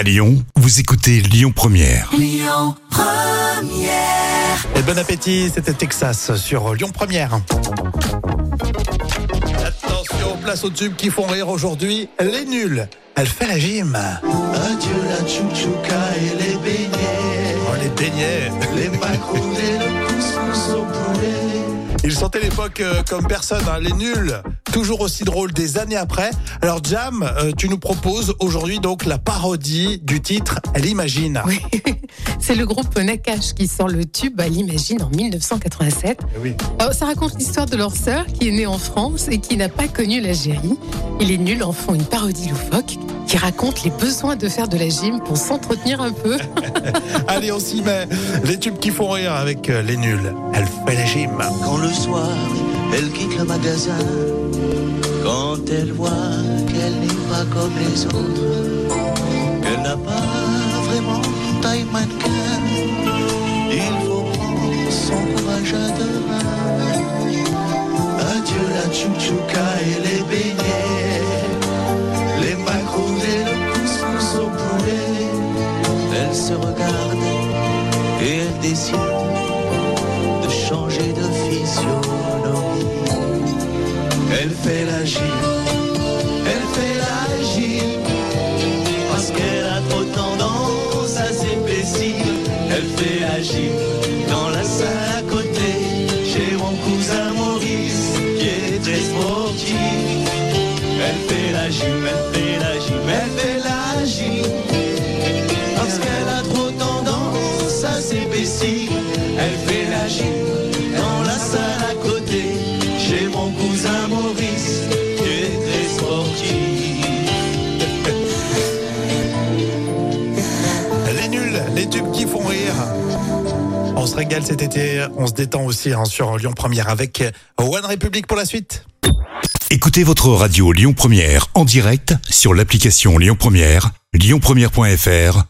À Lyon, vous écoutez Lyon Première. Et bon appétit, c'était Texas sur Lyon Première. Attention, place aux tubes qui font rire aujourd'hui. Les nuls. Elle fait la gym. Adieu la chouchouka et les beignets, Oh, beignets. les macaroons et le couscous au poulet. Ils sortaient l'époque euh, comme personne, hein, les nuls. Toujours aussi drôles des années après. Alors Jam, euh, tu nous proposes aujourd'hui donc la parodie du titre Elle imagine. Oui, c'est le groupe Nakash qui sort le tube à l'Imagine en 1987. Oui. Alors, ça raconte l'histoire de leur sœur qui est née en France et qui n'a pas connu l'Algérie. Et les nuls en font une parodie loufoque qui raconte les besoins de faire de la gym pour s'entretenir un peu. Allez, on s'y met. Les tubes qui font rire avec euh, les nuls. Elle fait la gym. Quand le soir, elle quitte le magasin, quand elle voit qu'elle n'est pas comme les autres, qu'elle n'a pas vraiment taille mannequin, Elle se regarde et elle décide de changer de physionomie. Elle fait la elle fait la parce qu'elle a trop tendance à s'épaissir. Elle fait la s'épaissir, elle fait la gym dans la salle à côté, chez mon cousin Maurice, qui est très sportif. Les nuls, les tubes qui font rire. On se régale cet été, on se détend aussi hein, sur Lyon Première avec One République pour la suite. Écoutez votre radio Lyon Première en direct sur l'application Lyon Première, lyonpremière.fr